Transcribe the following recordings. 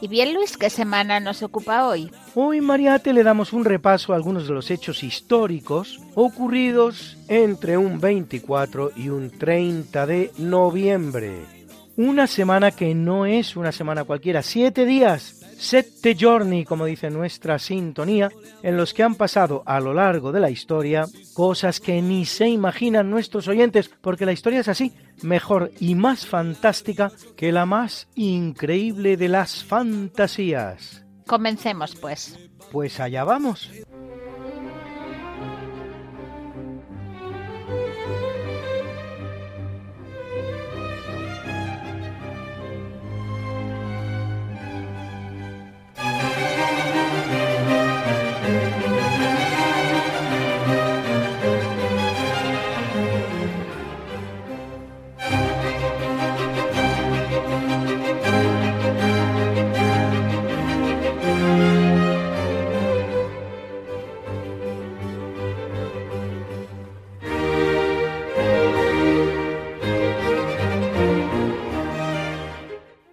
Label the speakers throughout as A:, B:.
A: Y bien, Luis, ¿qué semana nos ocupa hoy?
B: Hoy Mariate le damos un repaso a algunos de los hechos históricos ocurridos entre un 24 y un 30 de noviembre. Una semana que no es una semana cualquiera, siete días, sette giorni, como dice nuestra sintonía, en los que han pasado a lo largo de la historia cosas que ni se imaginan nuestros oyentes, porque la historia es así, mejor y más fantástica que la más increíble de las fantasías.
A: Comencemos, pues.
B: Pues allá vamos.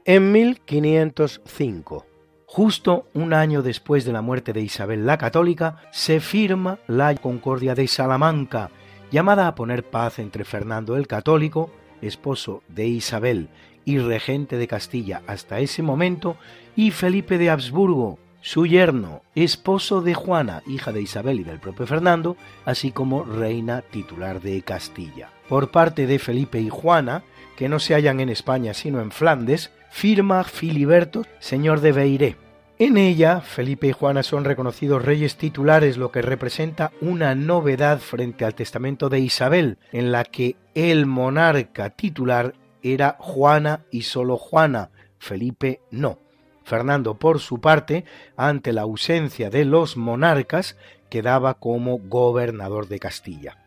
B: En 1505, justo un año después de la muerte de Isabel la Católica, se firma la Concordia de Salamanca, llamada a poner paz entre Fernando el Católico, esposo de Isabel y regente de Castilla hasta ese momento, y Felipe de Habsburgo, su yerno, esposo de Juana, hija de Isabel y del propio Fernando, así como reina titular de Castilla. Por parte de Felipe y Juana, que no se hallan en España sino en Flandes, firma Filiberto, señor de Beiré. En ella, Felipe y Juana son reconocidos reyes titulares, lo que representa una novedad frente al testamento de Isabel, en la que el monarca titular era Juana y solo Juana, Felipe no. Fernando, por su parte, ante la ausencia de los monarcas, quedaba como gobernador de Castilla.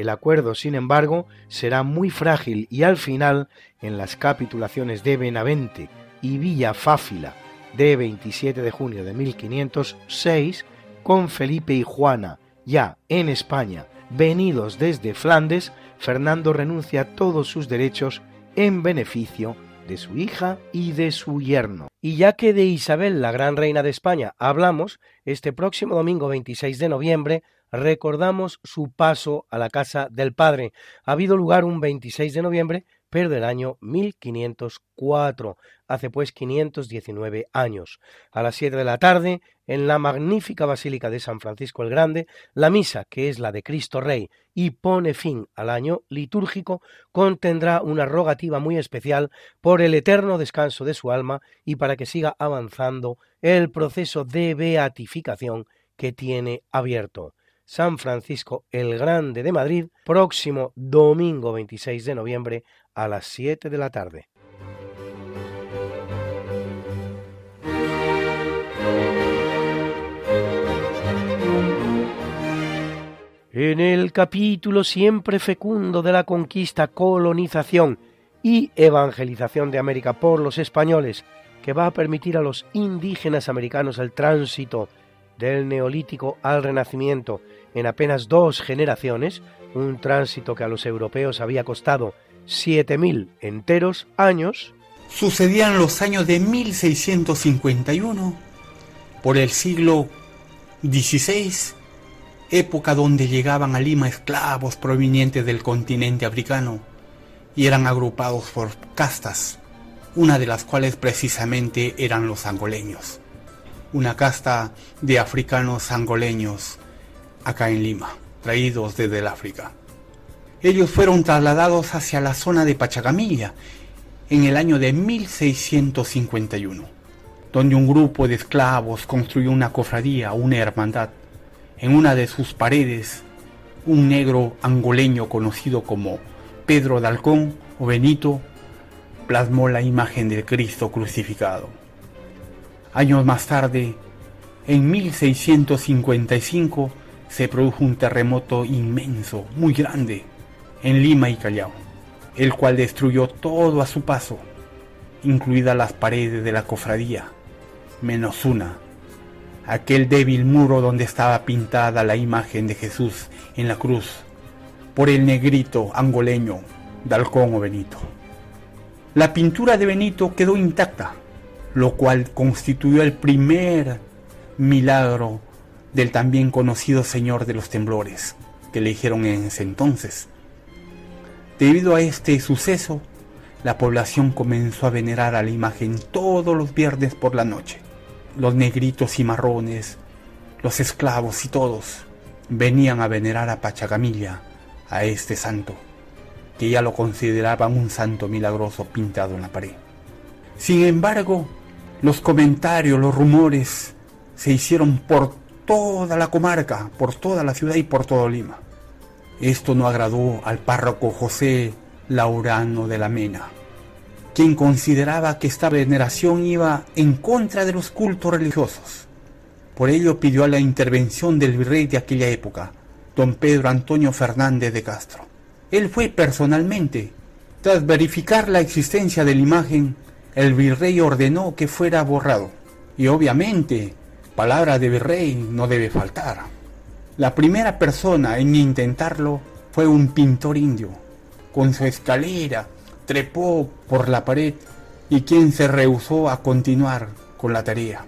B: El acuerdo, sin embargo, será muy frágil y al final, en las capitulaciones de Benavente y Villa Fáfila de 27 de junio de 1506, con Felipe y Juana ya en España, venidos desde Flandes, Fernando renuncia a todos sus derechos en beneficio de su hija y de su yerno. Y ya que de Isabel, la gran reina de España, hablamos, este próximo domingo 26 de noviembre recordamos su paso a la casa del padre. Ha habido lugar un 26 de noviembre, pero del año 1504, hace pues 519 años. A las 7 de la tarde, en la magnífica Basílica de San Francisco el Grande, la misa, que es la de Cristo Rey y pone fin al año litúrgico, contendrá una rogativa muy especial por el eterno descanso de su alma y para que siga avanzando el proceso de beatificación que tiene abierto. San Francisco el Grande de Madrid, próximo domingo 26 de noviembre a las 7 de la tarde. En el capítulo siempre fecundo de la conquista, colonización y evangelización de América por los españoles, que va a permitir a los indígenas americanos el tránsito del neolítico al renacimiento en apenas dos generaciones, un tránsito que a los europeos había costado 7.000 enteros años,
C: Sucedían los años de 1651, por el siglo XVI, época donde llegaban a Lima esclavos provenientes del continente africano y eran agrupados por castas, una de las cuales precisamente eran los angoleños, una casta de africanos angoleños acá en Lima, traídos desde el África. ellos fueron trasladados hacia la zona de Pachacamilla en el año de 1651, donde un grupo de esclavos construyó una cofradía, una hermandad. En una de sus paredes, un negro angoleño conocido como Pedro Dalcón o Benito plasmó la imagen del Cristo crucificado. Años más tarde, en 1655, se produjo un terremoto inmenso, muy grande, en Lima y Callao, el cual destruyó todo a su paso, incluidas las paredes de la cofradía, menos una, aquel débil muro donde estaba pintada la imagen de Jesús en la cruz, por el negrito angoleño Dalcón o Benito. La pintura de Benito quedó intacta, lo cual constituyó el primer milagro del también conocido Señor de los Temblores, que le dijeron en ese entonces. Debido a este suceso, la población comenzó a venerar a la imagen todos los viernes por la noche. Los negritos y marrones, los esclavos y todos venían a venerar a Pachacamilla, a este santo, que ya lo consideraban un santo milagroso pintado en la pared. Sin embargo, los comentarios, los rumores se hicieron por toda la comarca, por toda la ciudad y por todo Lima. Esto no agradó al párroco José Laurano de la Mena, quien consideraba que esta veneración iba en contra de los cultos religiosos. Por ello pidió la intervención del virrey de aquella época, don Pedro Antonio Fernández de Castro. Él fue personalmente. Tras verificar la existencia de la imagen, el virrey ordenó que fuera borrado. Y obviamente palabra de virrey no debe faltar. La primera persona en intentarlo fue un pintor indio. Con su escalera trepó por la pared y quien se rehusó a continuar con la tarea,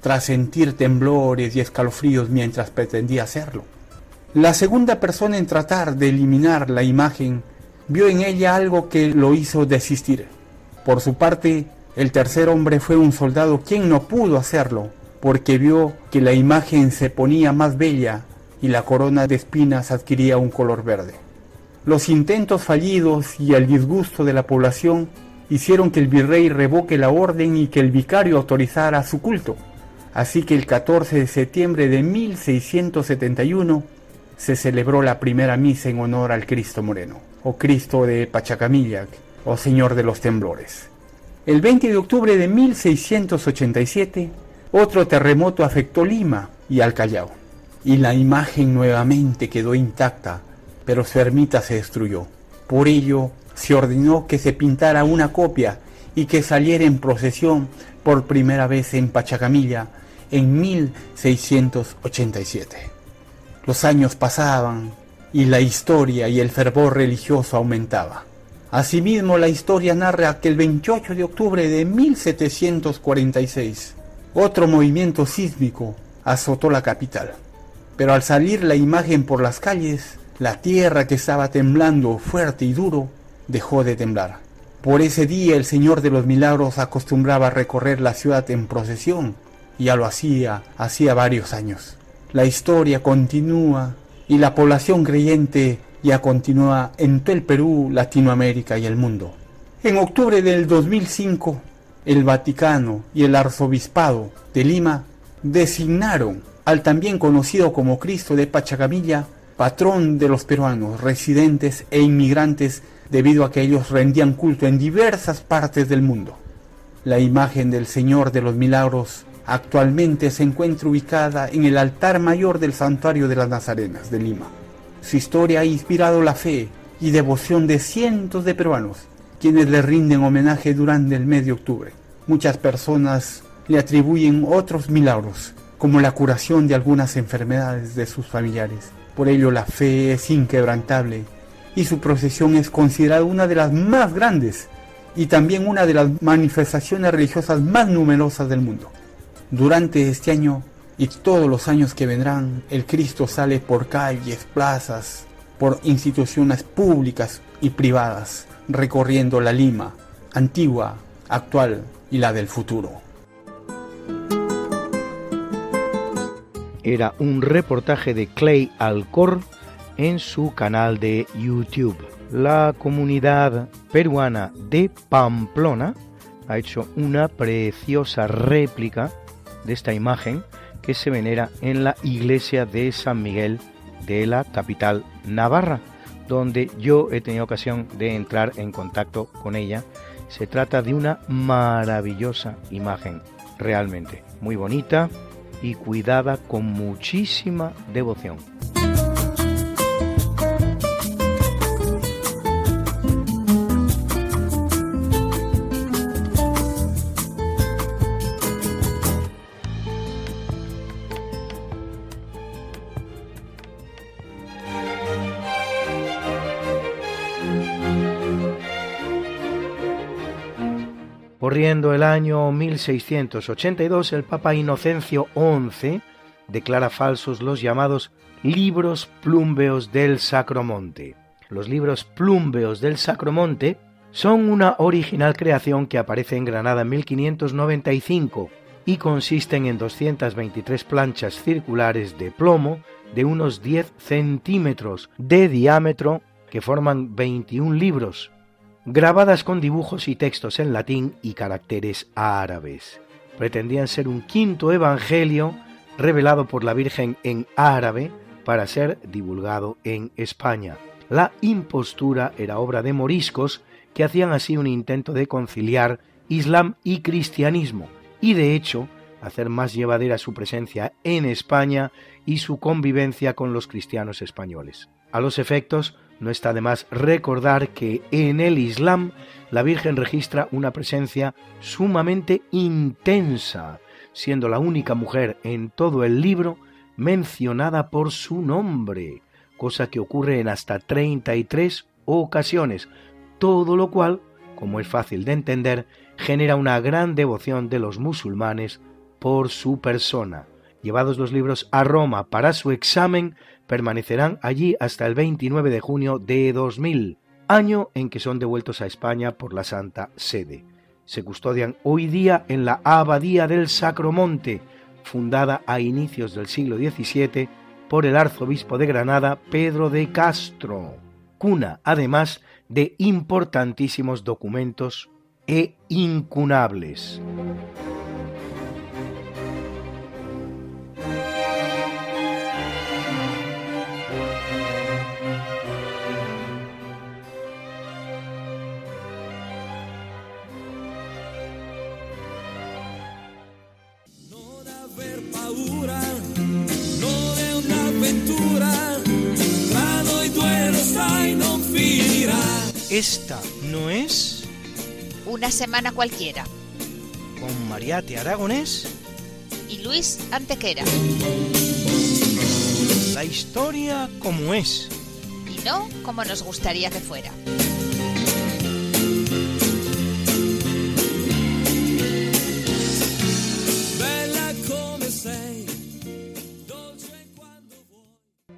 C: tras sentir temblores y escalofríos mientras pretendía hacerlo. La segunda persona en tratar de eliminar la imagen vio en ella algo que lo hizo desistir. Por su parte, el tercer hombre fue un soldado quien no pudo hacerlo porque vio que la imagen se ponía más bella y la corona de espinas adquiría un color verde. Los intentos fallidos y el disgusto de la población hicieron que el virrey revoque la orden y que el vicario autorizara su culto. Así que el 14 de septiembre de 1671 se celebró la primera misa en honor al Cristo Moreno, o Cristo de Pachacamillac, o Señor de los Temblores. El 20 de octubre de 1687 otro terremoto afectó Lima y al Callao, y la imagen nuevamente quedó intacta, pero su ermita se destruyó. Por ello, se ordenó que se pintara una copia y que saliera en procesión por primera vez en Pachacamilla en 1687. Los años pasaban y la historia y el fervor religioso aumentaba. Asimismo, la historia narra que el 28 de octubre de 1746 otro movimiento sísmico azotó la capital. Pero al salir la imagen por las calles, la tierra que estaba temblando fuerte y duro dejó de temblar. Por ese día el Señor de los Milagros acostumbraba a recorrer la ciudad en procesión, y ya lo hacía hacía varios años. La historia continúa y la población creyente ya continúa en todo el Perú, Latinoamérica y el mundo. En octubre del 2005, el Vaticano y el Arzobispado de Lima designaron al también conocido como Cristo de Pachacamilla patrón de los peruanos, residentes e inmigrantes debido a que ellos rendían culto en diversas partes del mundo. La imagen del Señor de los Milagros actualmente se encuentra ubicada en el altar mayor del Santuario de las Nazarenas de Lima. Su historia ha inspirado la fe y devoción de cientos de peruanos quienes le rinden homenaje durante el mes de octubre. Muchas personas le atribuyen otros milagros, como la curación de algunas enfermedades de sus familiares. Por ello la fe es inquebrantable y su procesión es considerada una de las más grandes y también una de las manifestaciones religiosas más numerosas del mundo. Durante este año y todos los años que vendrán, el Cristo sale por calles, plazas, por instituciones públicas y privadas, recorriendo la Lima, antigua, actual y la del futuro.
B: Era un reportaje de Clay Alcor en su canal de YouTube. La comunidad peruana de Pamplona ha hecho una preciosa réplica de esta imagen que se venera en la iglesia de San Miguel de la capital Navarra, donde yo he tenido ocasión de entrar en contacto con ella. Se trata de una maravillosa imagen, realmente muy bonita y cuidada con muchísima devoción. Corriendo el año 1682, el Papa Inocencio XI declara falsos los llamados libros plúmbeos del Sacromonte. Los libros plúmbeos del Sacromonte son una original creación que aparece en Granada en 1595 y consisten en 223 planchas circulares de plomo de unos 10 centímetros de diámetro que forman 21 libros, grabadas con dibujos y textos en latín y caracteres árabes. Pretendían ser un quinto evangelio revelado por la Virgen en árabe para ser divulgado en España. La impostura era obra de moriscos que hacían así un intento de conciliar Islam y cristianismo y de hecho hacer más llevadera su presencia en España y su convivencia con los cristianos españoles. A los efectos, no está de más recordar que en el Islam la Virgen registra una presencia sumamente intensa, siendo la única mujer en todo el libro mencionada por su nombre, cosa que ocurre en hasta 33 ocasiones, todo lo cual, como es fácil de entender, genera una gran devoción de los musulmanes por su persona. Llevados los libros a Roma para su examen, permanecerán allí hasta el 29 de junio de 2000, año en que son devueltos a España por la Santa Sede. Se custodian hoy día en la Abadía del Sacromonte, fundada a inicios del siglo XVII por el arzobispo de Granada Pedro de Castro, cuna además de importantísimos documentos e incunables.
A: Una semana cualquiera.
B: Con Mariate Aragonés
A: y Luis Antequera.
B: La historia como es.
A: Y no como nos gustaría que fuera.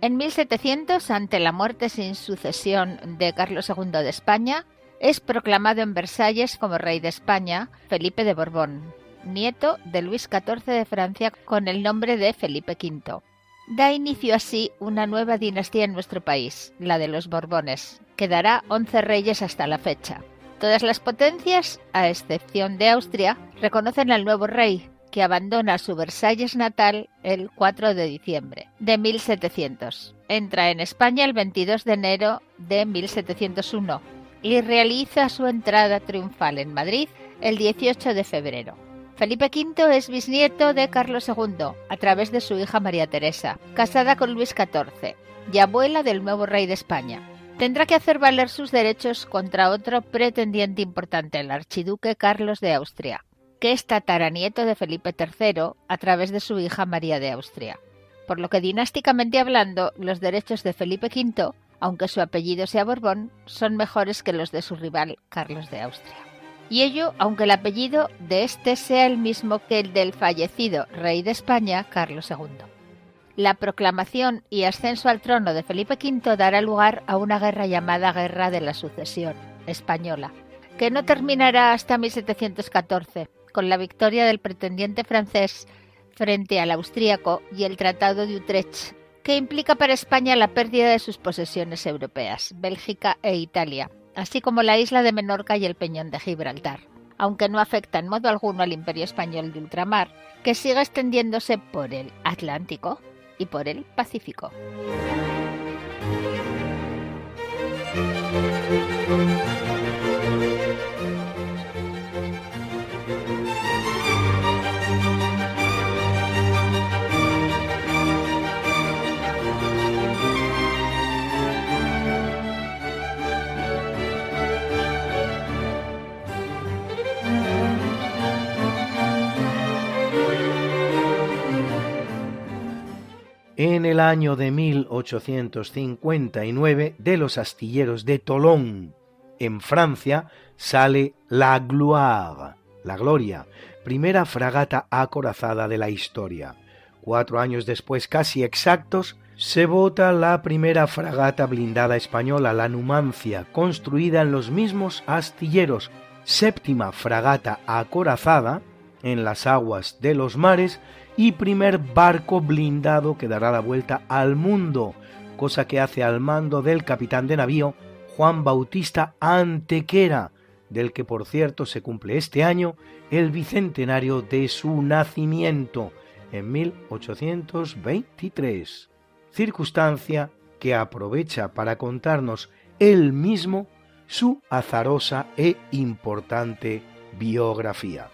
A: En 1700, ante la muerte sin sucesión de Carlos II de España, es proclamado en Versalles como rey de España Felipe de Borbón, nieto de Luis XIV de Francia con el nombre de Felipe V. Da inicio así una nueva dinastía en nuestro país, la de los Borbones, que dará 11 reyes hasta la fecha. Todas las potencias, a excepción de Austria, reconocen al nuevo rey, que abandona su Versalles natal el 4 de diciembre de 1700. Entra en España el 22 de enero de 1701 y realiza su entrada triunfal en Madrid el 18 de febrero. Felipe V es bisnieto de Carlos II a través de su hija María Teresa, casada con Luis XIV y abuela del nuevo rey de España. Tendrá que hacer valer sus derechos contra otro pretendiente importante, el archiduque Carlos de Austria, que es tataranieto de Felipe III a través de su hija María de Austria. Por lo que dinásticamente hablando, los derechos de Felipe V, aunque su apellido sea Borbón, son mejores que los de su rival Carlos de Austria. Y ello aunque el apellido de este sea el mismo que el del fallecido rey de España, Carlos II. La proclamación y ascenso al trono de Felipe V dará lugar a una guerra llamada Guerra de la Sucesión Española, que no terminará hasta 1714, con la victoria del pretendiente francés frente al austríaco y el Tratado de Utrecht, que implica para España la pérdida de sus posesiones europeas, Bélgica e Italia, así como la isla de Menorca y el Peñón de Gibraltar, aunque no afecta en modo alguno al imperio español de ultramar, que sigue extendiéndose por el Atlántico y por el Pacífico.
B: En el año de 1859, de los astilleros de Tolón, en Francia, sale la Gloire, la Gloria, primera fragata acorazada de la historia. Cuatro años después, casi exactos, se vota la primera fragata blindada española, la Numancia, construida en los mismos astilleros, séptima fragata acorazada en las aguas de los mares y primer barco blindado que dará la vuelta al mundo, cosa que hace al mando del capitán de navío Juan Bautista Antequera, del que por cierto se cumple este año el bicentenario de su nacimiento en 1823, circunstancia que aprovecha para contarnos él mismo su azarosa e importante biografía.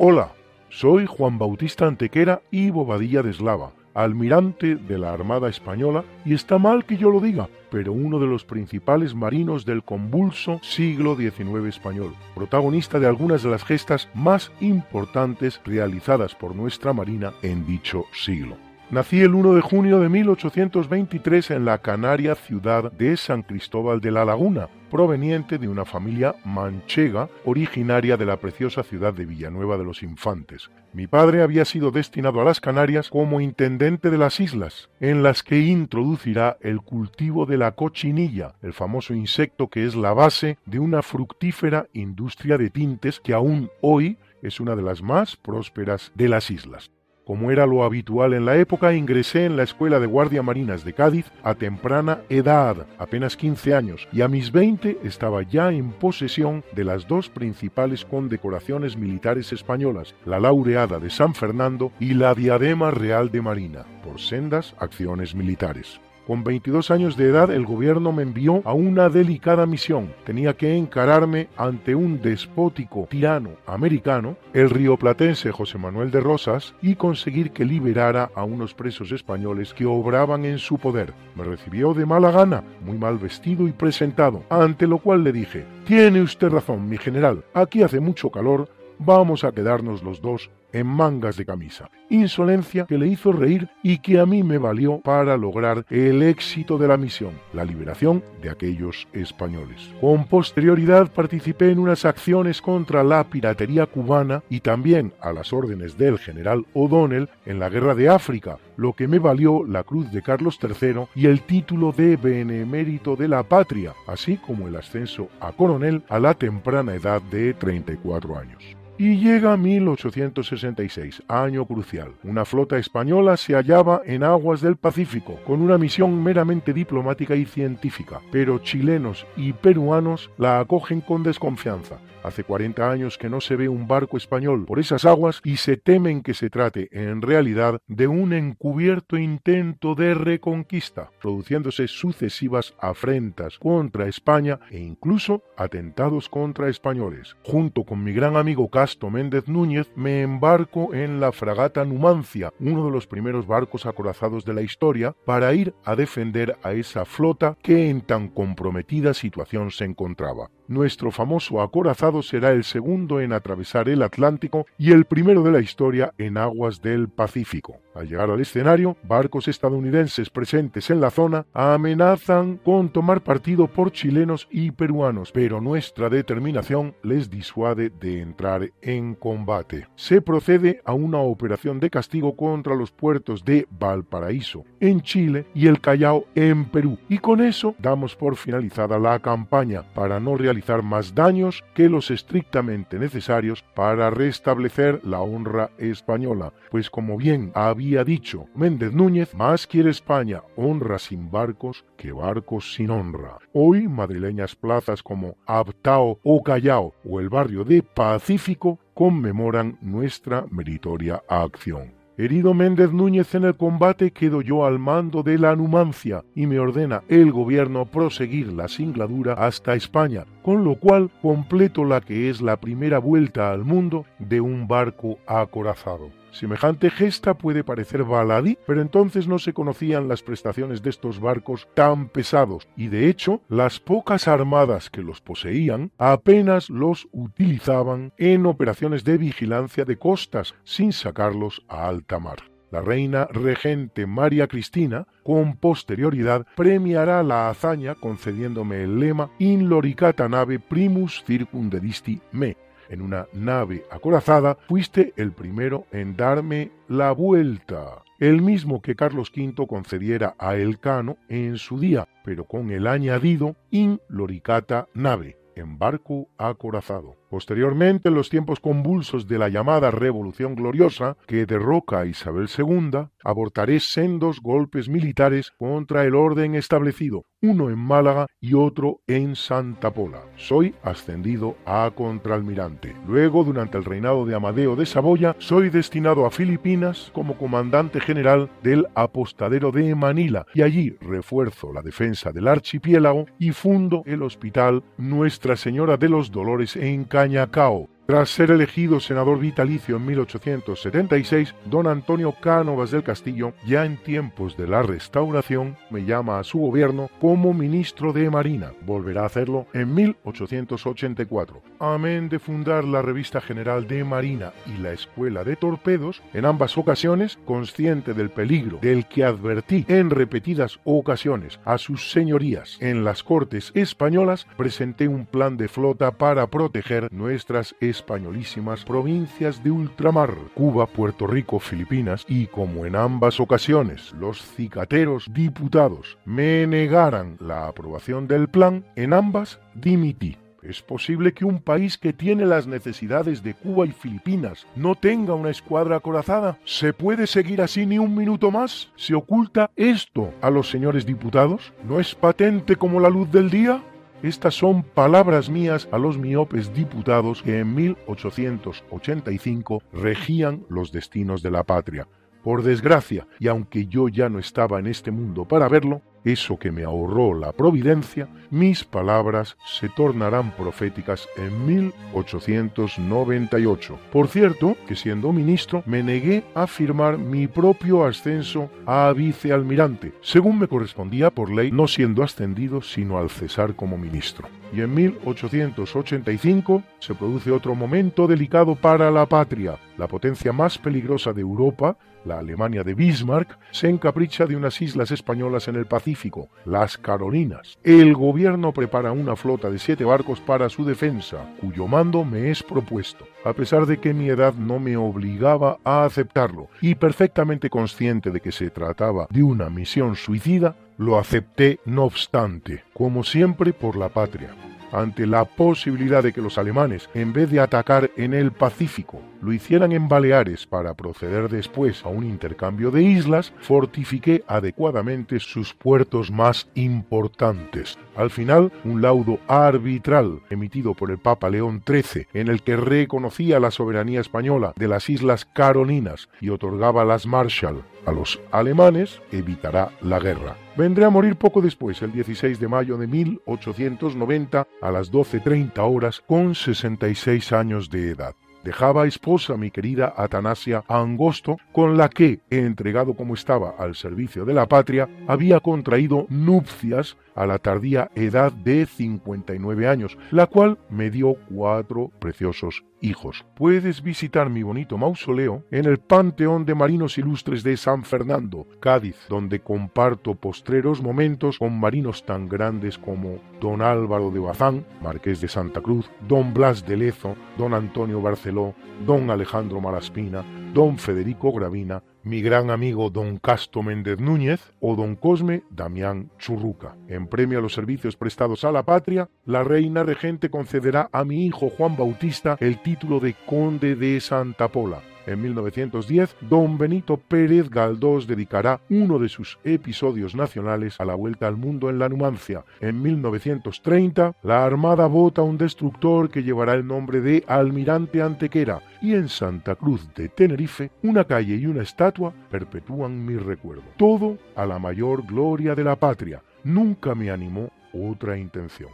D: Hola, soy Juan Bautista Antequera y Bobadilla de Eslava, almirante de la Armada Española, y está mal que yo lo diga, pero uno de los principales marinos del convulso siglo XIX español, protagonista de algunas de las gestas más importantes realizadas por nuestra Marina en dicho siglo. Nací el 1 de junio de 1823 en la canaria ciudad de San Cristóbal de la Laguna, proveniente de una familia manchega originaria de la preciosa ciudad de Villanueva de los Infantes. Mi padre había sido destinado a las Canarias como intendente de las islas, en las que introducirá el cultivo de la cochinilla, el famoso insecto que es la base de una fructífera industria de tintes que aún hoy es una de las más prósperas de las islas. Como era lo habitual en la época, ingresé en la Escuela de Guardia Marinas de Cádiz a temprana edad, apenas 15 años, y a mis 20 estaba ya en posesión de las dos principales condecoraciones militares españolas, la laureada de San Fernando y la diadema real de Marina, por sendas acciones militares. Con 22 años de edad el gobierno me envió a una delicada misión. Tenía que encararme ante un despótico tirano americano, el rioplatense José Manuel de Rosas, y conseguir que liberara a unos presos españoles que obraban en su poder. Me recibió de mala gana, muy mal vestido y presentado, ante lo cual le dije, Tiene usted razón, mi general, aquí hace mucho calor, vamos a quedarnos los dos en mangas de camisa. Insolencia que le hizo reír y que a mí me valió para lograr el éxito de la misión, la liberación de aquellos españoles. Con posterioridad participé en unas acciones contra la piratería cubana y también a las órdenes del general O'Donnell en la guerra de África, lo que me valió la cruz de Carlos III y el título de benemérito de la patria, así como el ascenso a coronel a la temprana edad de 34 años. Y llega 1866, año crucial. Una flota española se hallaba en aguas del Pacífico, con una misión meramente diplomática y científica, pero chilenos y peruanos la acogen con desconfianza. Hace 40 años que no se ve un barco español por esas aguas y se temen que se trate en realidad de un encubierto intento de reconquista, produciéndose sucesivas afrentas contra España e incluso atentados contra españoles. Junto con mi gran amigo Casto Méndez Núñez me embarco en la fragata Numancia, uno de los primeros barcos acorazados de la historia, para ir a defender a esa flota que en tan comprometida situación se encontraba. Nuestro famoso acorazado será el segundo en atravesar el Atlántico y el primero de la historia en aguas del Pacífico. Al llegar al escenario, barcos estadounidenses presentes en la zona amenazan con tomar partido por chilenos y peruanos, pero nuestra determinación les disuade de entrar en combate. Se procede a una operación de castigo contra los puertos de Valparaíso en Chile y el Callao en Perú. Y con eso damos por finalizada la campaña para no realizar más daños que los estrictamente necesarios para restablecer la honra española. Pues como bien había dicho Méndez Núñez, más quiere España honra sin barcos que barcos sin honra. Hoy madrileñas plazas como Abtao o Callao o el barrio de Pacífico conmemoran nuestra meritoria acción. Herido Méndez Núñez en el combate, quedo yo al mando de la Numancia y me ordena el gobierno proseguir la singladura hasta España, con lo cual completo la que es la primera vuelta al mundo de un barco acorazado. Semejante gesta puede parecer baladí, pero entonces no se conocían las prestaciones de estos barcos tan pesados y de hecho las pocas armadas que los poseían apenas los utilizaban en operaciones de vigilancia de costas sin sacarlos a alta mar. La reina regente María Cristina, con posterioridad, premiará la hazaña concediéndome el lema In loricata nave primus circundedisti me, en una nave acorazada, fuiste el primero en darme la vuelta. El mismo que Carlos V concediera a Elcano en su día, pero con el añadido in loricata nave, en barco acorazado. Posteriormente, en los tiempos convulsos de la llamada Revolución Gloriosa, que derroca a Isabel II, abortaré sendos golpes militares contra el orden establecido, uno en Málaga y otro en Santa Pola. Soy ascendido a contraalmirante. Luego, durante el reinado de Amadeo de Saboya, soy destinado a Filipinas como comandante general del apostadero de Manila y allí refuerzo la defensa del archipiélago y fundo el hospital Nuestra Señora de los Dolores en Кань-Акау, tras ser elegido senador vitalicio en 1876, don Antonio Cánovas del Castillo, ya en tiempos de la restauración, me llama a su gobierno como ministro de Marina. Volverá a hacerlo en 1884. Amén de fundar la Revista General de Marina y la Escuela de Torpedos, en ambas ocasiones, consciente del peligro del que advertí en repetidas ocasiones a sus señorías en las Cortes españolas, presenté un plan de flota para proteger nuestras españolísimas provincias de ultramar, Cuba, Puerto Rico, Filipinas, y como en ambas ocasiones los cicateros diputados me negaran la aprobación del plan, en ambas dimití. ¿Es posible que un país que tiene las necesidades de Cuba y Filipinas no tenga una escuadra acorazada? ¿Se puede seguir así ni un minuto más? ¿Se oculta esto a los señores diputados? ¿No es patente como la luz del día? Estas son palabras mías a los miopes diputados que en 1885 regían los destinos de la patria. Por desgracia, y aunque yo ya no estaba en este mundo para verlo, eso que me ahorró la providencia, mis palabras se tornarán proféticas en 1898. Por cierto, que siendo ministro me negué a firmar mi propio ascenso a vicealmirante, según me correspondía por ley, no siendo ascendido sino al cesar como ministro. Y en 1885 se produce otro momento delicado para la patria. La potencia más peligrosa de Europa, la Alemania de Bismarck, se encapricha de unas islas españolas en el Pacífico, las Carolinas. El gobierno prepara una flota de siete barcos para su defensa, cuyo mando me es propuesto, a pesar de que mi edad no me obligaba a aceptarlo, y perfectamente consciente de que se trataba de una misión suicida, lo acepté no obstante, como siempre por la patria ante la posibilidad de que los alemanes, en vez de atacar en el Pacífico, lo hicieran en Baleares para proceder después a un intercambio de islas, fortifiqué adecuadamente sus puertos más importantes. Al final, un laudo arbitral emitido por el Papa León XIII, en el que reconocía la soberanía española de las Islas Carolinas y otorgaba las Marshall a los alemanes, evitará la guerra. Vendré a morir poco después, el 16 de mayo de 1890, a las 12.30 horas, con 66 años de edad. Dejaba esposa mi querida Atanasia Angosto, con la que, entregado como estaba al servicio de la patria, había contraído nupcias a la tardía edad de 59 años, la cual me dio cuatro preciosos hijos. Puedes visitar mi bonito mausoleo en el Panteón de Marinos Ilustres de San Fernando, Cádiz, donde comparto postreros momentos con marinos tan grandes como don Álvaro de Bazán, marqués de Santa Cruz, don Blas de Lezo, don Antonio Barceló, don Alejandro Malaspina, don Federico Gravina, mi gran amigo don Casto Méndez Núñez o don Cosme Damián Churruca. En premio a los servicios prestados a la patria, la reina regente concederá a mi hijo Juan Bautista el título de conde de Santa Pola en 1910, don Benito Pérez Galdós dedicará uno de sus episodios nacionales a la vuelta al mundo en la Numancia. En 1930, la Armada vota un destructor que llevará el nombre de Almirante Antequera y en Santa Cruz de Tenerife, una calle y una estatua perpetúan mi recuerdo. Todo a la mayor gloria de la patria. Nunca me animó otra intención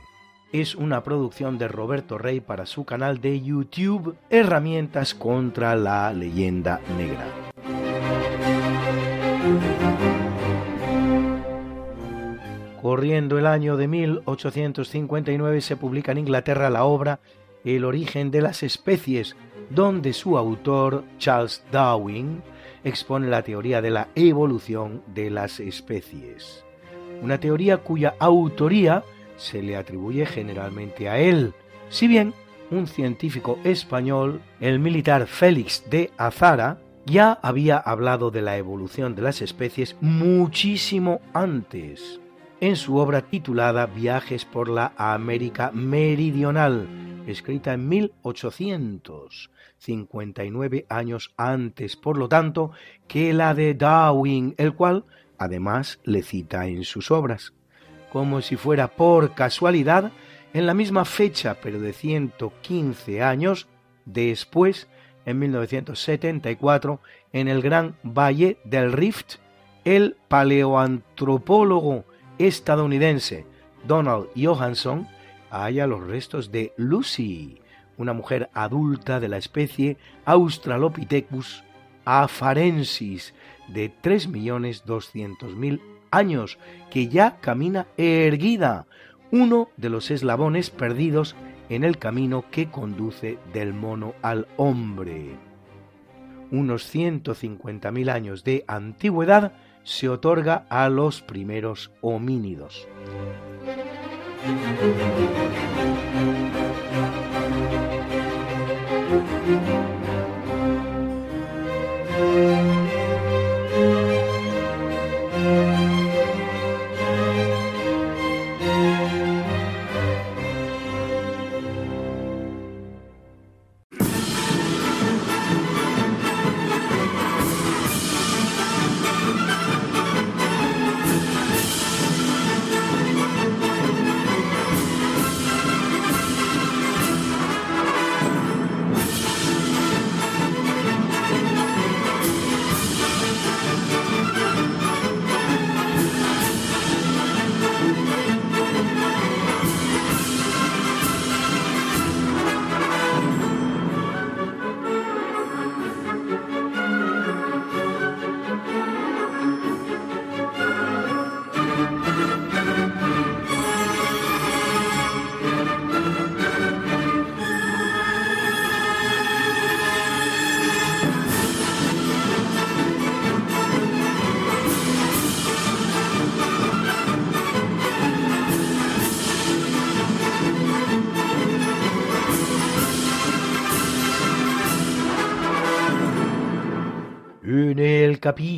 B: es una producción de Roberto Rey para su canal de YouTube Herramientas contra la leyenda negra. Corriendo el año de 1859 se publica en Inglaterra la obra El origen de las especies, donde su autor, Charles Darwin, expone la teoría de la evolución de las especies. Una teoría cuya autoría se le atribuye generalmente a él, si bien un científico español, el militar Félix de Azara, ya había hablado de la evolución de las especies muchísimo antes, en su obra titulada Viajes por la América Meridional, escrita en 1859 años antes, por lo tanto, que la de Darwin, el cual además le cita en sus obras como si fuera por casualidad, en la misma fecha, pero de 115 años después, en 1974, en el Gran Valle del Rift, el paleoantropólogo estadounidense Donald Johansson halla los restos de Lucy, una mujer adulta de la especie Australopithecus afarensis de 3.200.000 años, que ya camina erguida, uno de los eslabones perdidos en el camino que conduce del mono al hombre. Unos 150.000 años de antigüedad se otorga a los primeros homínidos.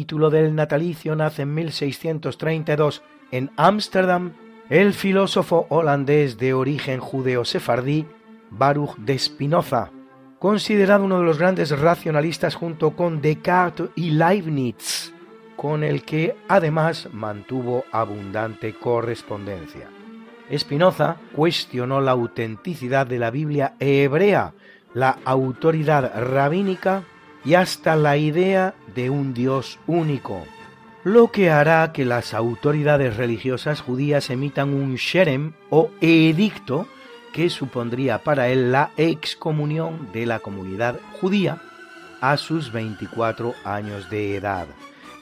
B: Capítulo del natalicio nace en 1632 en Ámsterdam el filósofo holandés de origen judeo-sefardí Baruch de Spinoza, considerado uno de los grandes racionalistas junto con Descartes y Leibniz, con el que además mantuvo abundante correspondencia. Spinoza cuestionó la autenticidad de la Biblia hebrea, la autoridad rabínica y hasta la idea de un Dios único, lo que hará que las autoridades religiosas judías emitan un sherem o edicto que supondría para él la excomunión de la comunidad judía a sus 24 años de edad.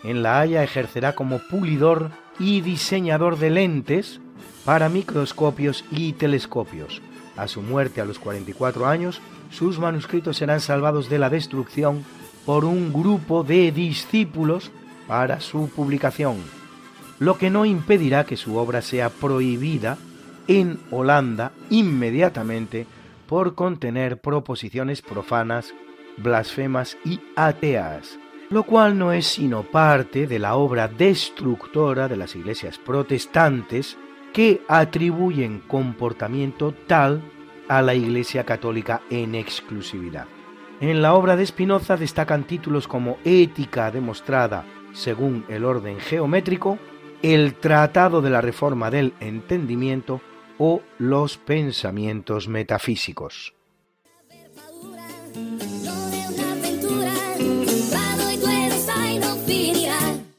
B: En La Haya ejercerá como pulidor y diseñador de lentes, para microscopios y telescopios. A su muerte a los 44 años, sus manuscritos serán salvados de la destrucción por un grupo de discípulos para su publicación, lo que no impedirá que su obra sea prohibida en Holanda inmediatamente por contener proposiciones profanas, blasfemas y ateas, lo cual no es sino parte de la obra destructora de las iglesias protestantes que atribuyen comportamiento tal a la Iglesia Católica en exclusividad. En la obra de Spinoza destacan títulos como Ética demostrada según el orden geométrico, el Tratado de la Reforma del Entendimiento o los pensamientos metafísicos.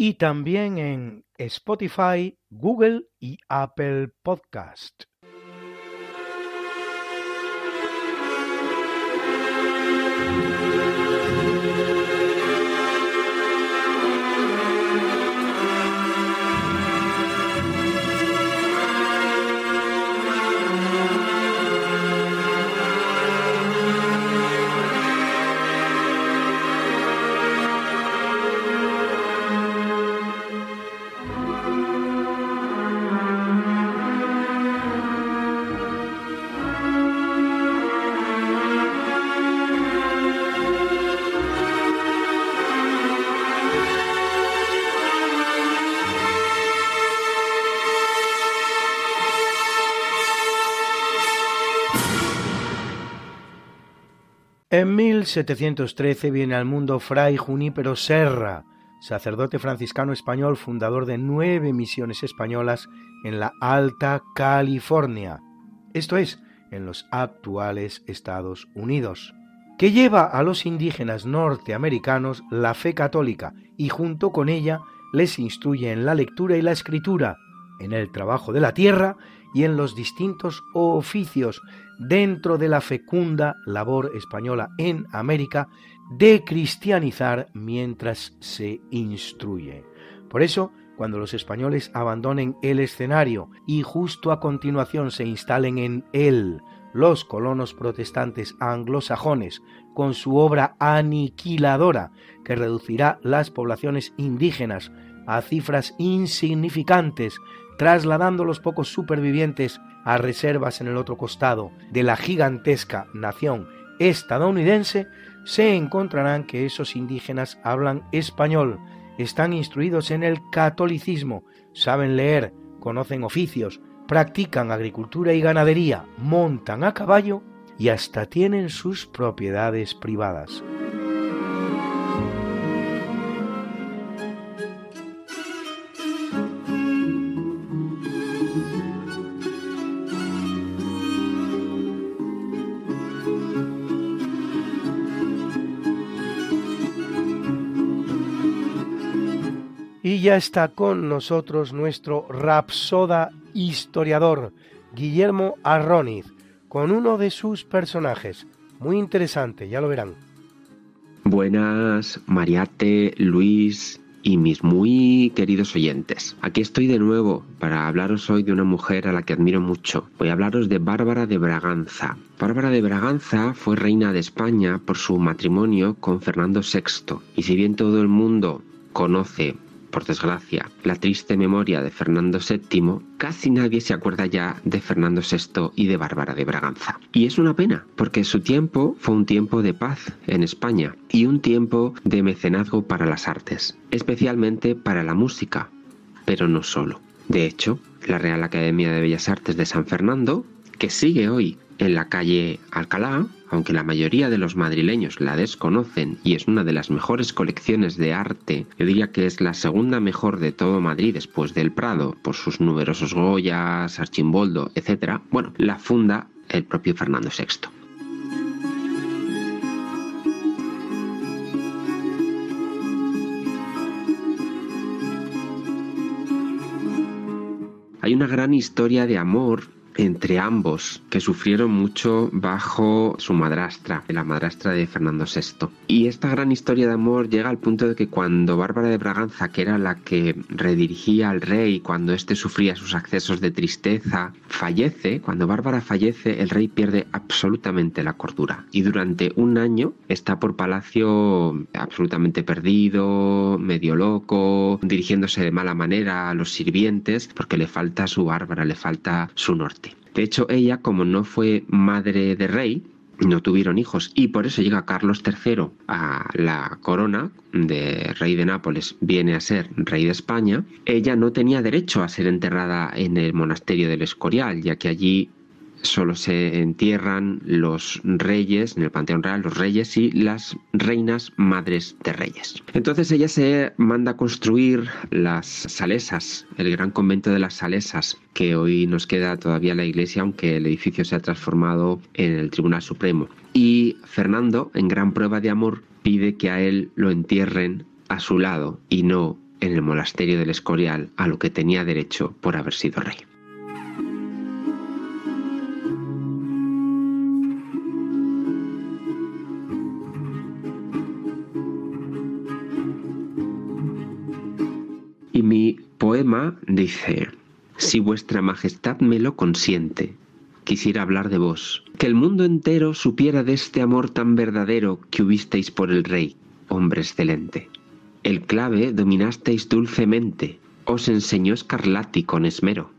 B: Y también en Spotify, Google y Apple Podcast. 1713 viene al mundo Fray Junípero Serra, sacerdote franciscano español fundador de nueve misiones españolas en la Alta California, esto es, en los actuales Estados Unidos, que lleva a los indígenas norteamericanos la fe católica y junto con ella les instruye en la lectura y la escritura, en el trabajo de la tierra y en los distintos oficios dentro de la fecunda labor española en América de cristianizar mientras se instruye. Por eso, cuando los españoles abandonen el escenario y justo a continuación se instalen en él los colonos protestantes anglosajones con su obra aniquiladora que reducirá las poblaciones indígenas a cifras insignificantes trasladando los pocos supervivientes a reservas en el otro costado de la gigantesca nación estadounidense, se encontrarán que esos indígenas hablan español, están instruidos en el catolicismo, saben leer, conocen oficios, practican agricultura y ganadería, montan a caballo y hasta tienen sus propiedades privadas. Ya está con nosotros nuestro rapsoda historiador, Guillermo Arroniz, con uno de sus personajes. Muy interesante, ya lo verán.
E: Buenas, Mariate, Luis y mis muy queridos oyentes. Aquí estoy de nuevo para hablaros hoy de una mujer a la que admiro mucho. Voy a hablaros de Bárbara de Braganza. Bárbara de Braganza fue reina de España por su matrimonio con Fernando VI. Y si bien todo el mundo conoce por desgracia, la triste memoria de Fernando VII, casi nadie se acuerda ya de Fernando VI y de Bárbara de Braganza. Y es una pena, porque su tiempo fue un tiempo de paz en España y un tiempo de mecenazgo para las artes, especialmente para la música, pero no solo. De hecho, la Real Academia de Bellas Artes de San Fernando, que sigue hoy en la calle Alcalá, aunque la mayoría de los madrileños la desconocen y es una de las mejores colecciones de arte, yo diría que es la segunda mejor de todo Madrid después del Prado, por sus numerosos Goyas, Archimboldo, etc. Bueno, la funda el propio Fernando VI. Hay una gran historia de amor entre ambos, que sufrieron mucho bajo su madrastra, la madrastra de Fernando VI. Y esta gran historia de amor llega al punto de que cuando Bárbara de Braganza, que era la que redirigía al rey cuando éste sufría sus accesos de tristeza, fallece, cuando Bárbara fallece, el rey pierde absolutamente la cordura. Y durante un año está por palacio absolutamente perdido, medio loco, dirigiéndose de mala manera a los sirvientes, porque le falta su Bárbara, le falta su norte. De hecho, ella, como no fue madre de rey, no tuvieron hijos y por eso llega Carlos III a la corona de rey de Nápoles, viene a ser rey de España, ella no tenía derecho a ser enterrada en el monasterio del Escorial, ya que allí solo se entierran los reyes, en el Panteón Real, los reyes y las reinas madres de reyes. Entonces ella se manda a construir las salesas, el gran convento de las salesas, que hoy nos queda todavía la iglesia, aunque el edificio se ha transformado en el Tribunal Supremo. Y Fernando, en gran prueba de amor, pide que a él lo entierren a su lado y no en el monasterio del Escorial, a lo que tenía derecho por haber sido rey. Dice, si vuestra majestad me lo consiente, quisiera hablar de vos, que el mundo entero supiera de este amor tan verdadero que hubisteis por el rey, hombre excelente. El clave dominasteis dulcemente, os enseñó Scarlatti con esmero,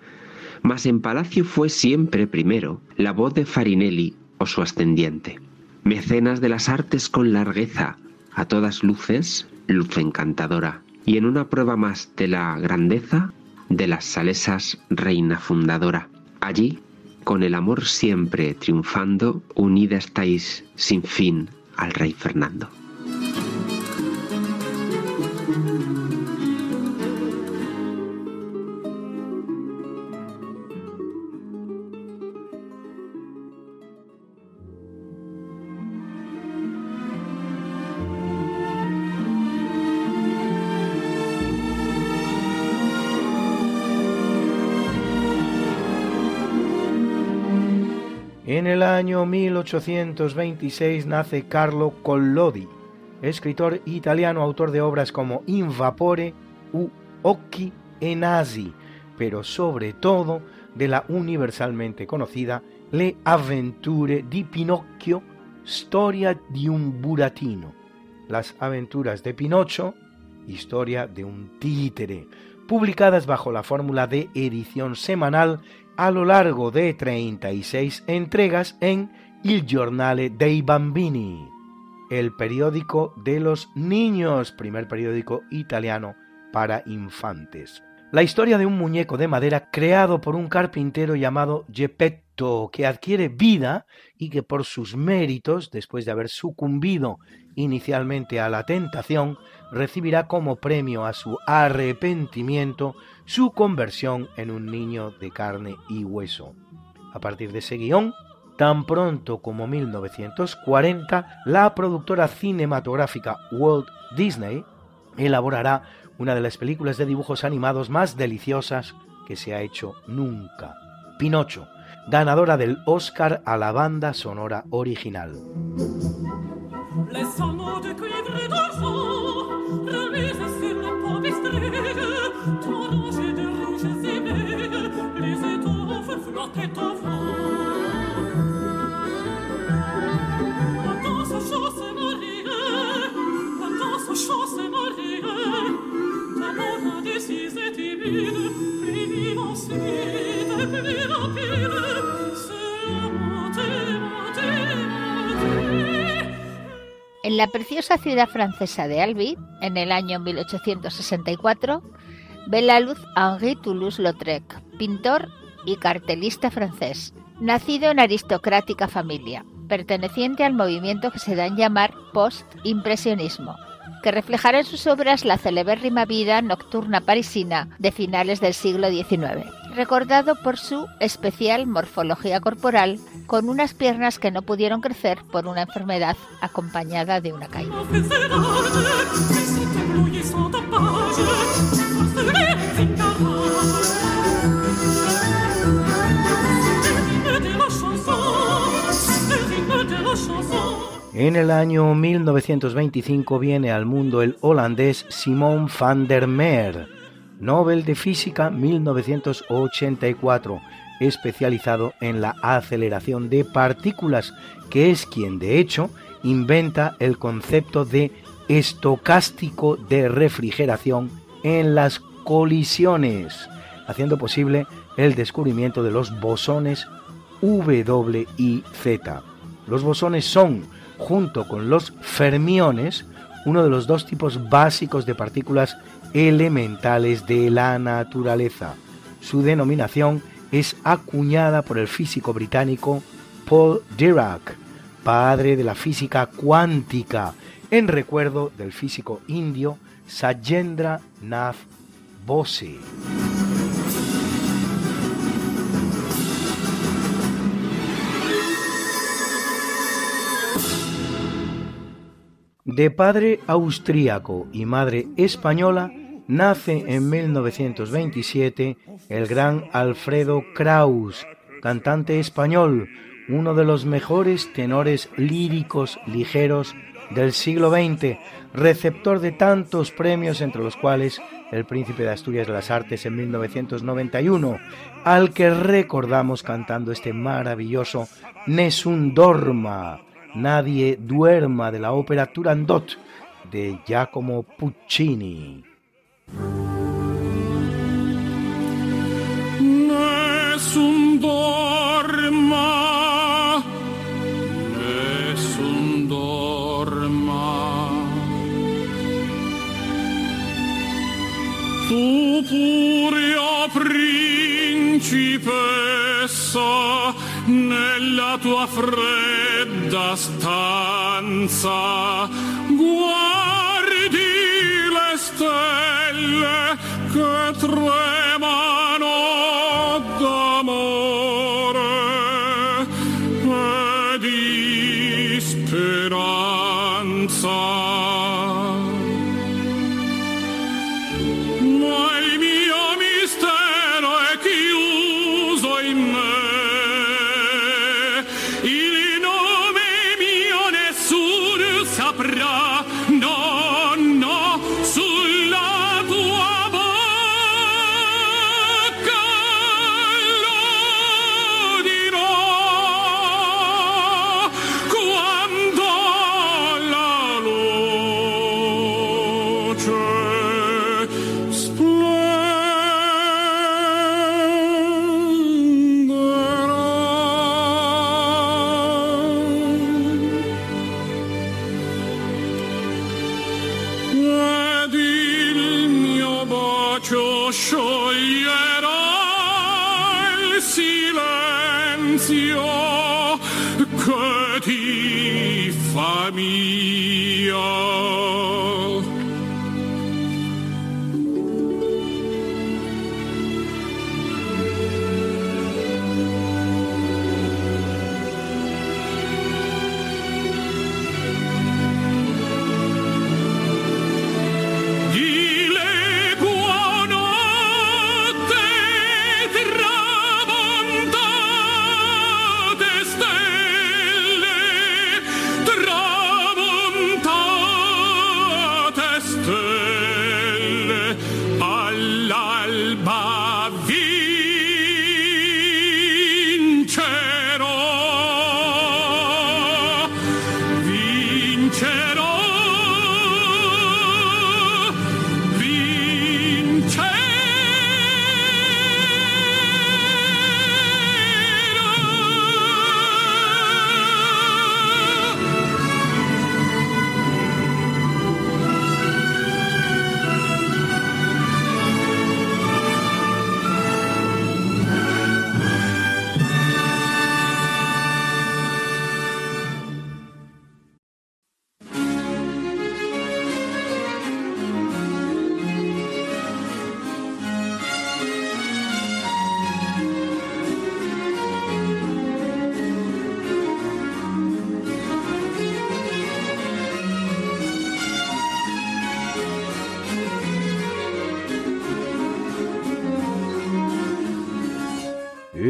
E: mas en palacio fue siempre primero la voz de Farinelli o su ascendiente. Mecenas de las artes con largueza, a todas luces, luz encantadora y en una prueba más de la grandeza de las salesas reina fundadora. Allí, con el amor siempre triunfando, unida estáis sin fin al rey Fernando.
B: En el año 1826 nace Carlo Collodi, escritor italiano, autor de obras como In Vapore u Occhi e Nasi, pero sobre todo de la universalmente conocida Le avventure di Pinocchio, storia di un buratino, Las aventuras de Pinocho, historia de un títere, publicadas bajo la fórmula de edición semanal a lo largo de 36 entregas en Il Giornale dei Bambini, el periódico de los niños, primer periódico italiano para infantes. La historia de un muñeco de madera creado por un carpintero llamado Geppetto, que adquiere vida y que por sus méritos, después de haber sucumbido inicialmente a la tentación, recibirá como premio a su arrepentimiento su conversión en un niño de carne y hueso. A partir de ese guion, tan pronto como 1940, la productora cinematográfica Walt Disney elaborará una de las películas de dibujos animados más deliciosas que se ha hecho nunca. Pinocho, ganadora del Oscar a la banda sonora original.
A: En la preciosa ciudad francesa de Albi, en el año 1864, ve la luz Henri Toulouse-Lautrec, pintor y cartelista francés, nacido en aristocrática familia, perteneciente al movimiento que se da en llamar post-impresionismo, que reflejará en sus obras la celebérrima vida nocturna parisina de finales del siglo XIX, recordado por su especial morfología corporal, con unas piernas que no pudieron crecer por una enfermedad acompañada de una caída.
B: En el año 1925 viene al mundo el holandés Simon van der Meer, Nobel de Física 1984, especializado en la aceleración de partículas, que es quien de hecho inventa el concepto de estocástico de refrigeración en las colisiones, haciendo posible el descubrimiento de los bosones W y Z. Los bosones son junto con los fermiones, uno de los dos tipos básicos de partículas elementales de la naturaleza. Su denominación es acuñada por el físico británico Paul Dirac, padre de la física cuántica, en recuerdo del físico indio Sajendra Nath Bose. De padre austríaco y madre española, nace en 1927 el gran Alfredo Kraus, cantante español, uno de los mejores tenores líricos ligeros del siglo XX, receptor de tantos premios entre los cuales el Príncipe de Asturias de las Artes en 1991, al que recordamos cantando este maravilloso Nessun Dorma, Nadie duerma de la ópera Turandot de Giacomo Puccini.
F: Nessun dorma, nessun dorma. Tu puria principessa, nella tua fredda stanza. Guardi le stelle che tremano d'amore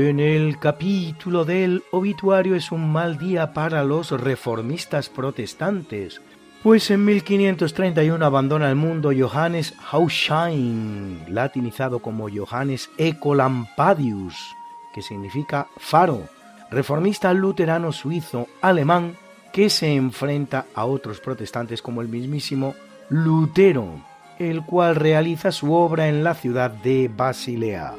B: En el capítulo del obituario es un mal día para los reformistas protestantes, pues en 1531 abandona el mundo Johannes Hauschein, latinizado como Johannes Ecolampadius, que significa faro, reformista luterano suizo alemán que se enfrenta a otros protestantes como el mismísimo Lutero, el cual realiza su obra en la ciudad de Basilea.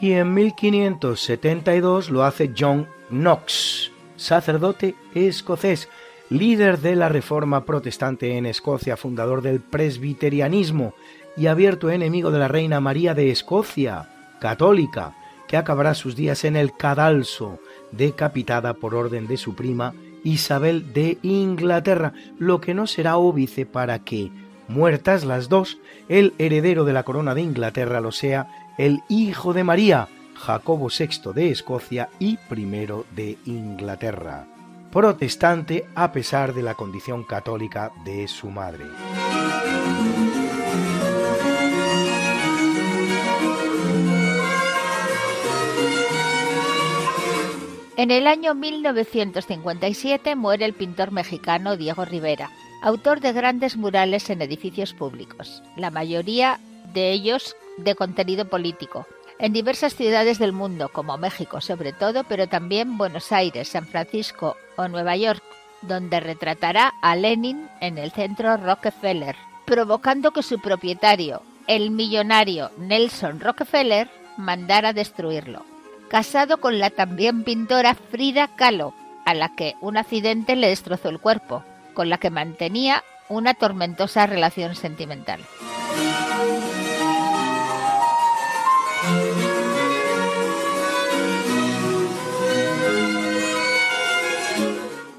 B: Y en 1572 lo hace John Knox, sacerdote escocés, líder de la Reforma Protestante en Escocia, fundador del presbiterianismo y abierto enemigo de la Reina María de Escocia, católica, que acabará sus días en el cadalso, decapitada por orden de su prima Isabel de Inglaterra, lo que no será óbice para que, muertas las dos, el heredero de la corona de Inglaterra lo sea el hijo de María, Jacobo VI de Escocia y I de Inglaterra, protestante a pesar de la condición católica de su madre.
A: En el año 1957 muere el pintor mexicano Diego Rivera, autor de grandes murales en edificios públicos, la mayoría de ellos de contenido político, en diversas ciudades del mundo, como México sobre todo, pero también Buenos Aires, San Francisco o Nueva York, donde retratará a Lenin en el centro Rockefeller, provocando que su propietario, el millonario Nelson Rockefeller, mandara destruirlo. Casado con la también pintora Frida Kahlo, a la que un accidente le destrozó el cuerpo, con la que mantenía una tormentosa relación sentimental.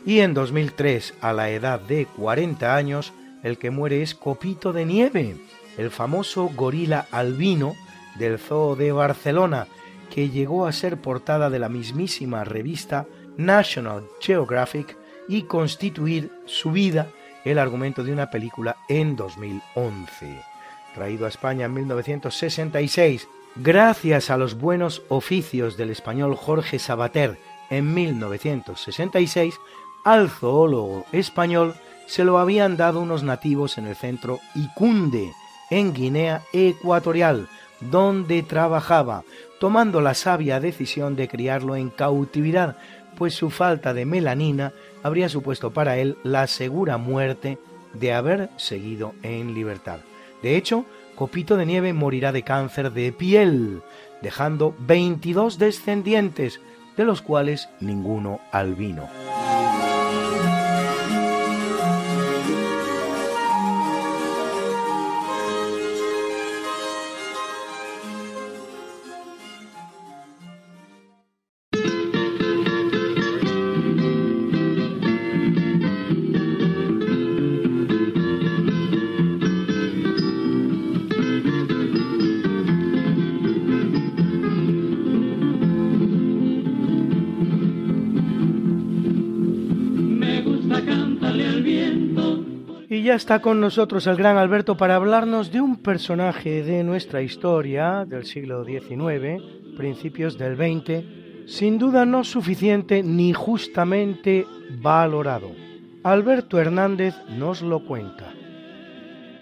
B: Y en 2003, a la edad de 40 años, el que muere es Copito de Nieve, el famoso gorila albino del Zoo de Barcelona, que llegó a ser portada de la mismísima revista National Geographic y constituir su vida el argumento de una película en 2011. Traído a España en 1966, gracias a los buenos oficios del español Jorge Sabater en 1966, al zoólogo español se lo habían dado unos nativos en el centro Icunde, en Guinea Ecuatorial, donde trabajaba, tomando la sabia decisión de criarlo en cautividad, pues su falta de melanina habría supuesto para él la segura muerte de haber seguido en libertad. De hecho, Copito de Nieve morirá de cáncer de piel, dejando 22 descendientes, de los cuales ninguno albino. Está con nosotros el gran Alberto para hablarnos de un personaje de nuestra historia del siglo XIX, principios del XX, sin duda no suficiente ni justamente valorado. Alberto Hernández nos lo cuenta.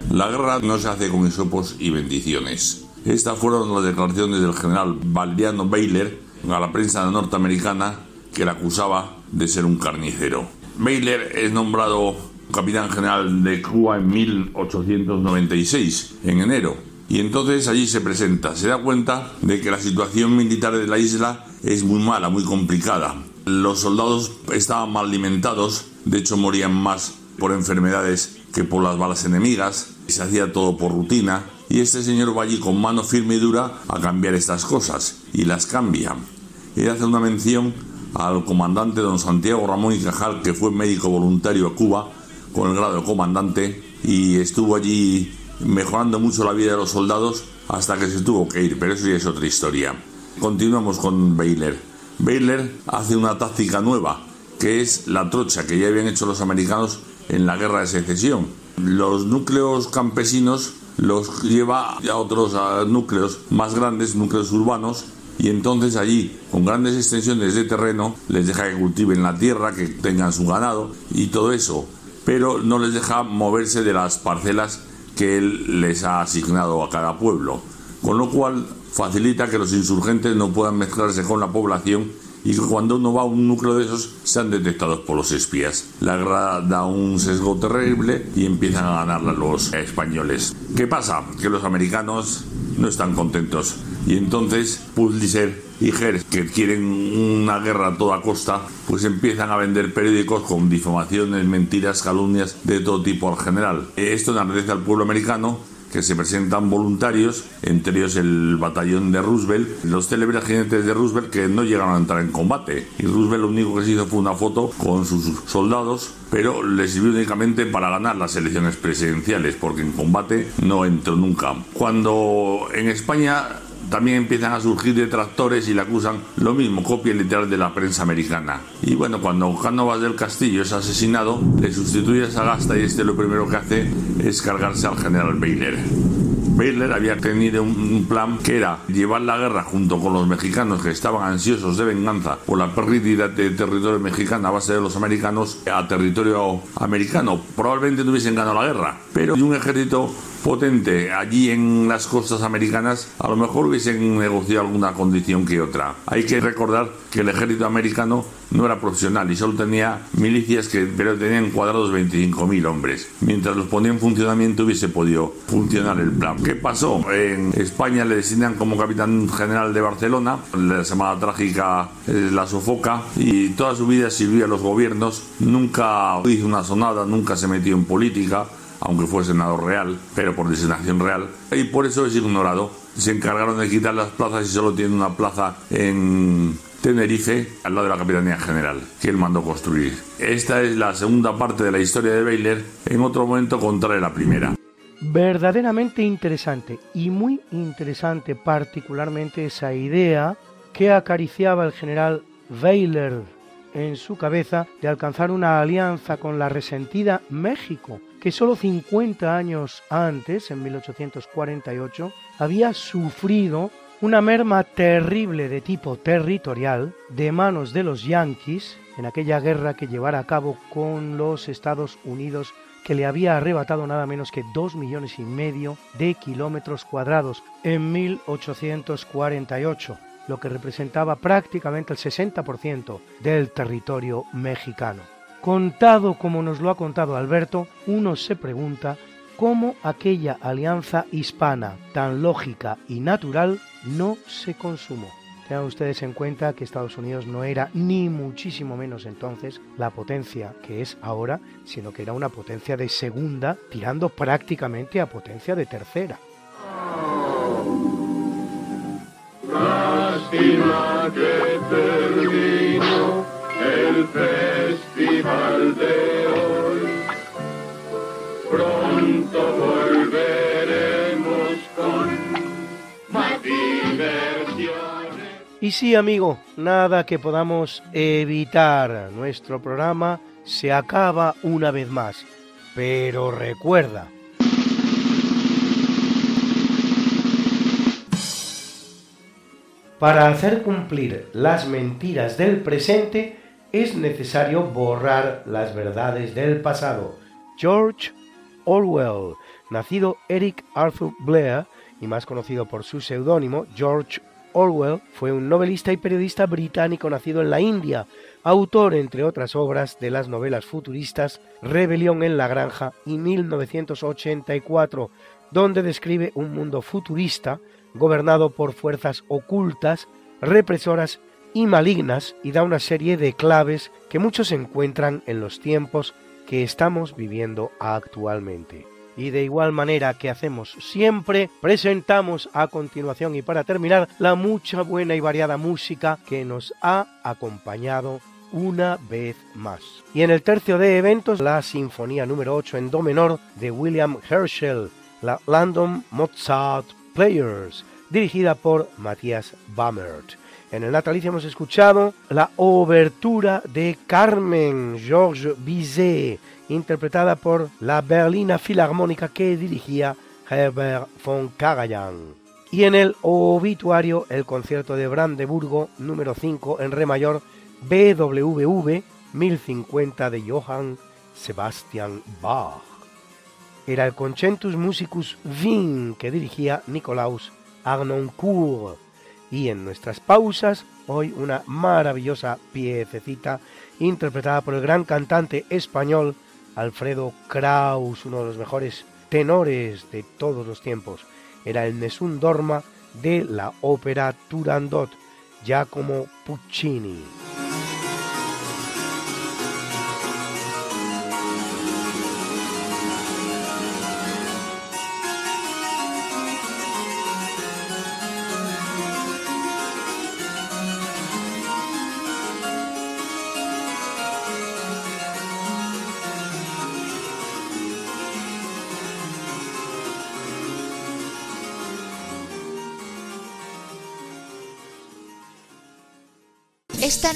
G: La guerra no se hace con hisopos y bendiciones. Estas fueron las declaraciones del general Valdiano Baylor a la prensa norteamericana que le acusaba de ser un carnicero. Baylor es nombrado capitán general de Cuba en 1896, en enero. Y entonces allí se presenta, se da cuenta de que la situación militar de la isla es muy mala, muy complicada. Los soldados estaban mal alimentados, de hecho morían más por enfermedades que por las balas enemigas, se hacía todo por rutina, y este señor va allí con mano firme y dura a cambiar estas cosas, y las cambia. Y hace una mención al comandante don Santiago Ramón y Cajal, que fue médico voluntario a Cuba, con el grado de comandante y estuvo allí mejorando mucho la vida de los soldados hasta que se tuvo que ir, pero eso ya es otra historia. Continuamos con Baylor. Baylor hace una táctica nueva, que es la trocha que ya habían hecho los americanos en la guerra de secesión. los núcleos campesinos los lleva a otros núcleos más grandes, núcleos urbanos, y entonces allí, con grandes extensiones de terreno, les deja que cultiven la tierra, que tengan su ganado y todo eso, pero no les deja moverse de las parcelas que él les ha asignado a cada pueblo, con lo cual facilita que los insurgentes no puedan mezclarse con la población y que cuando uno va a un núcleo de esos sean detectados por los espías. La guerra da un sesgo terrible y empiezan a ganarla los españoles. ¿Qué pasa? Que los americanos no están contentos y entonces Pulitzer y Hertz, que quieren una guerra a toda costa, pues empiezan a vender periódicos con difamaciones, mentiras, calumnias de todo tipo al general. Esto enardece al pueblo americano que se presentan voluntarios, entre ellos el batallón de Roosevelt, los célebres jinetes de Roosevelt que no llegaron a entrar en combate. Y Roosevelt lo único que se hizo fue una foto con sus soldados, pero le sirvió únicamente para ganar las elecciones presidenciales, porque en combate no entró nunca. Cuando en España también empiezan a surgir detractores y le acusan lo mismo, copia literal de la prensa americana. Y bueno, cuando Cánovas del Castillo es asesinado, le sustituye a Sagasta y este lo primero que hace es cargarse al general Baylor. Baylor había tenido un plan que era llevar la guerra junto con los mexicanos que estaban ansiosos de venganza por la pérdida de territorio mexicano a base de los americanos a territorio americano. Probablemente no hubiesen ganado la guerra, pero un ejército potente allí en las costas americanas, a lo mejor hubiesen negociado alguna condición que otra. Hay que recordar que el ejército americano no era profesional y solo tenía milicias que pero tenían cuadrados 25.000 hombres. Mientras los ponía en funcionamiento hubiese podido funcionar el plan. ¿Qué pasó? En España le designan como capitán general de Barcelona, la semana trágica eh, la sofoca y toda su vida sirvió a los gobiernos, nunca hizo una sonada, nunca se metió en política aunque fue senador real, pero por designación real, y por eso es ignorado. Se encargaron de quitar las plazas y solo tiene una plaza en Tenerife, al lado de la Capitanía General, que él mandó construir. Esta es la segunda parte de la historia de Baylor, en otro momento contaré la primera.
B: Verdaderamente interesante y muy interesante particularmente esa idea que acariciaba el general Baylor en su cabeza de alcanzar una alianza con la resentida México, que solo 50 años antes, en 1848, había sufrido una merma terrible de tipo territorial de manos de los yanquis en aquella guerra que llevara a cabo con los Estados Unidos que le había arrebatado nada menos que dos millones y medio de kilómetros cuadrados en 1848, lo que representaba prácticamente el 60% del territorio mexicano. Contado como nos lo ha contado Alberto, uno se pregunta cómo aquella alianza hispana tan lógica y natural no se consumó. Tengan ustedes en cuenta que Estados Unidos no era ni muchísimo menos entonces la potencia que es ahora, sino que era una potencia de segunda, tirando prácticamente a potencia de tercera. Lástima que el festival de hoy. Pronto volveremos con más. Y sí, amigo, nada que podamos evitar. Nuestro programa se acaba una vez más. Pero recuerda, Para hacer cumplir las mentiras del presente es necesario borrar las verdades del pasado. George Orwell, nacido Eric Arthur Blair y más conocido por su seudónimo George Orwell, fue un novelista y periodista británico nacido en la India, autor, entre otras obras, de las novelas futuristas Rebelión en la Granja y 1984, donde describe un mundo futurista gobernado por fuerzas ocultas, represoras y malignas y da una serie de claves que muchos encuentran en los tiempos que estamos viviendo actualmente. Y de igual manera que hacemos siempre, presentamos a continuación y para terminar la mucha buena y variada música que nos ha acompañado una vez más. Y en el tercio de eventos, la Sinfonía número 8 en Do menor de William Herschel, la London Mozart Players, dirigida por Matthias Bammert. En el natalicio hemos escuchado la obertura de Carmen Georges Bizet, interpretada por la Berlina Filarmónica que dirigía Herbert von Karajan. Y en el obituario el concierto de Brandeburgo número 5 en re mayor BWV 1050 de Johann Sebastian Bach. Era el Concentus Musicus Wien que dirigía Nicolaus Arnoncourt. Y en nuestras pausas, hoy una maravillosa piececita interpretada por el gran cantante español Alfredo Kraus, uno de los mejores tenores de todos los tiempos. Era el Nessun Dorma de la ópera Turandot, Giacomo Puccini.